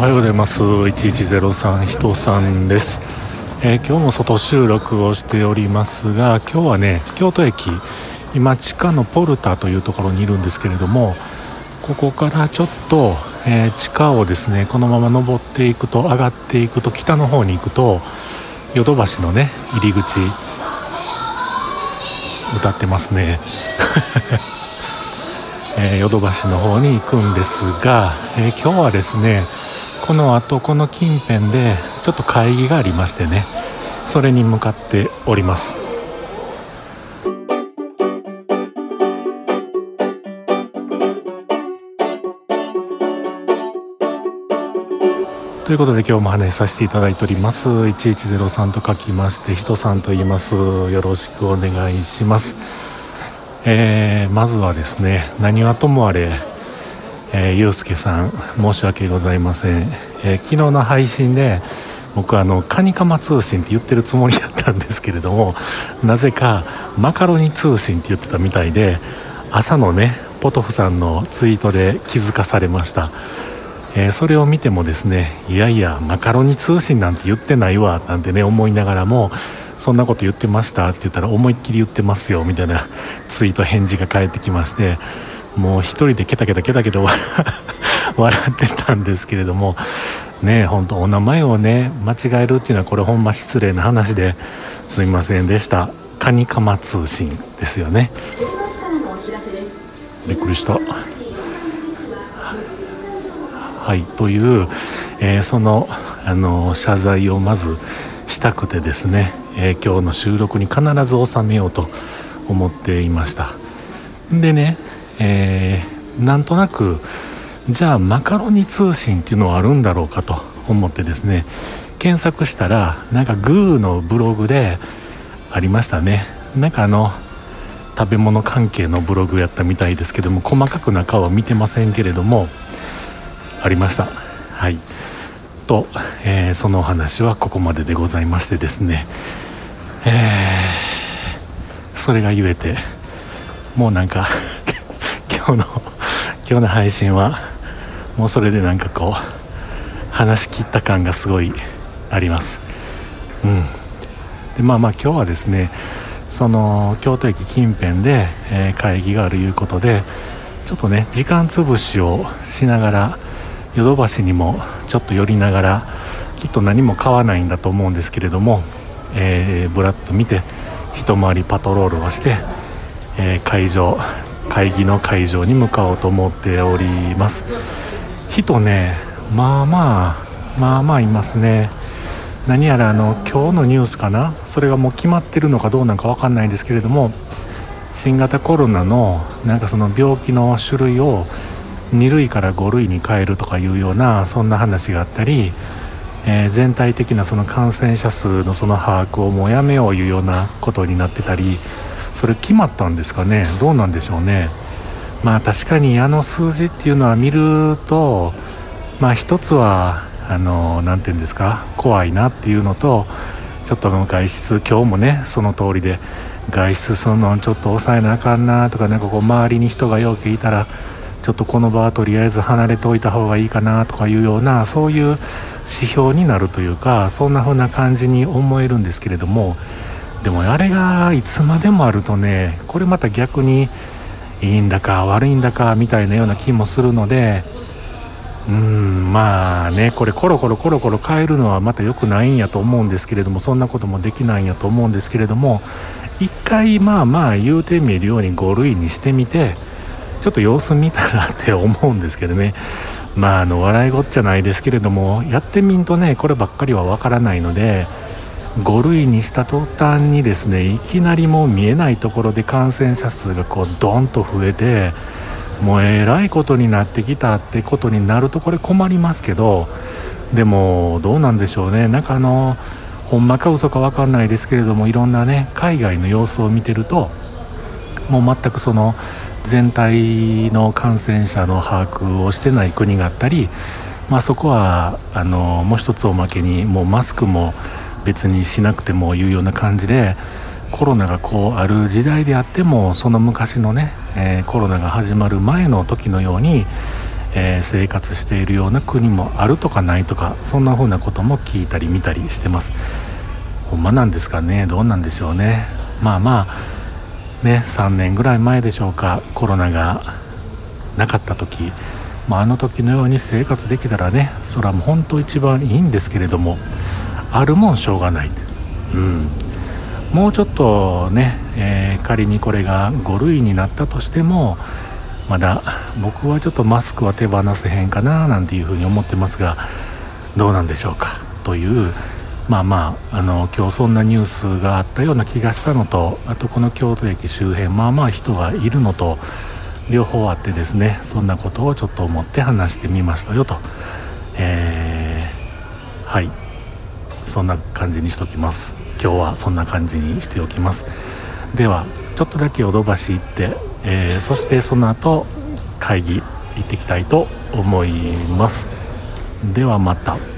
おはようございます。1103人さんです、えー、今日も外収録をしておりますが今日はね京都駅今地下のポルタというところにいるんですけれどもここからちょっと、えー、地下をですねこのまま登っていくと上がっていくと北の方に行くとヨドバシのね入り口歌ってますね。え、ヨドバシの方に行くんですが、えー、今日はですねこの後この近辺でちょっと会議がありましてねそれに向かっております。ということで今日も話させていただいております。1103と書きまして人さんと言います。よろしくお願いします。えー、まずはですね何はともあれえー、ゆうすけさん申し訳ございません、えー、昨日の配信で僕あのカニカマ通信って言ってるつもりだったんですけれどもなぜかマカロニ通信って言ってたみたいで朝のねポトフさんのツイートで気づかされました、えー、それを見てもですねいやいやマカロニ通信なんて言ってないわなんてね思いながらもそんなこと言ってましたって言ったら思いっきり言ってますよみたいなツイート返事が返ってきましてもう一人でケタケタケタケタ笑ってたんですけれどもね本当お名前をね間違えるっていうのはこれほんま失礼な話ですみませんでした。カニカマ通信ですよね。びっくりした。はいという、えー、そのあの謝罪をまずしたくてですね、えー、今日の収録に必ず収めようと思っていました。でねえー、なんとなくじゃあマカロニ通信っていうのはあるんだろうかと思ってですね検索したらなんかグーのブログでありましたね。なんかあの食べ物関係のブログやったみたいですけども細かく中は見てませんけれどもありました。はい。と、えー、そのお話はここまででございましてですね。えー、それが言えてもうなんか今日の今日の配信はもうそれでなんかこう話し切った感がすごいあります。うん。でまあまあ今日はですねその京都駅近辺で、えー、会議があるいうことでちょっとね時間潰しをしながらヨドバシにもちょっと寄りながらきっと何も買わないんだと思うんですけれども、えー、ブラッと見て一回りパトロールをして、えー、会場会議の会場に向かおうと思っております。人ねまあまあまあまあいますね。何やらあの今日のニュースかな？それがもう決まってるのかどうなのか分かんないですけれども新型コロナのなんかその病気の種類を2類から5類に変えるとかいうようなそんな話があったり、えー、全体的なその感染者数のその把握をもうやめよういうようなことになってたりそれ決まったんですかね？どうなんでしょうね？まあ確かにあの数字っていうのは見るとまあ一つはあの何て言うんですか？怖いなっていうのとちょっと外出今日もねその通りで外出するのちょっと抑えなあかんなとかなんかこう周りに人がよくいたらちょっとこの場はとりあえず離れておいた方がいいかなとかいうようなそういう指標になるというかそんな風な感じに思えるんですけれどもでもあれがいつまでもあるとねこれまた逆にいいんだか悪いんだかみたいなような気もするのでうんまあねこれコロコロコロコロ変えるのはまた良くないんやと思うんですけれどもそんなこともできないんやと思うんですけれども一回まあまあ言うてみるように5類にしてみてちょっと様子見たらって思うんですけどね。まああの笑いごっちゃないですけれどもやってみんとねこればっかりはわからないので5類にした途端にですねいきなりもう見えないところで感染者数がこうドンと増えてもうえらいことになってきたってことになるとこれ困りますけどでもどうなんでしょうね。なんかあのほんまか嘘か分かんないですけれどもいろんなね海外の様子を見てるともう全くその全体の感染者の把握をしてない国があったり、まあ、そこはあのもう一つおまけにもうマスクも別にしなくてもいうような感じでコロナがこうある時代であってもその昔のね、えー、コロナが始まる前の時のように、えー、生活しているような国もあるとかないとかそんな風なことも聞いたり見たりしてます。ほんまなんですかね？どうなんでしょうね？まあまあね3年ぐらい前でしょうかコロナがなかった時、まあ、あの時のように生活できたらねそれはも本当一番いいんですけれども。あるもんしょうがないうん。もうちょっとね、えー、仮にこれが5類になったとしてもまだ僕はちょっとマスクは手放せへんかななんていうふうに思ってますがどうなんでしょうか？というまあまああの今日そんなニュースがあったような気がしたのとあとこの京都駅周辺まあまあ人がいるのと両方あってですねそんなことをちょっと思って話してみましたよと、えー、はいそんな感じにしときます。今日はそんな感じにしておきます。ではちょっとだけヨドバシ行って、えー、そしてその後会議行ってきたいと思います。ではまた。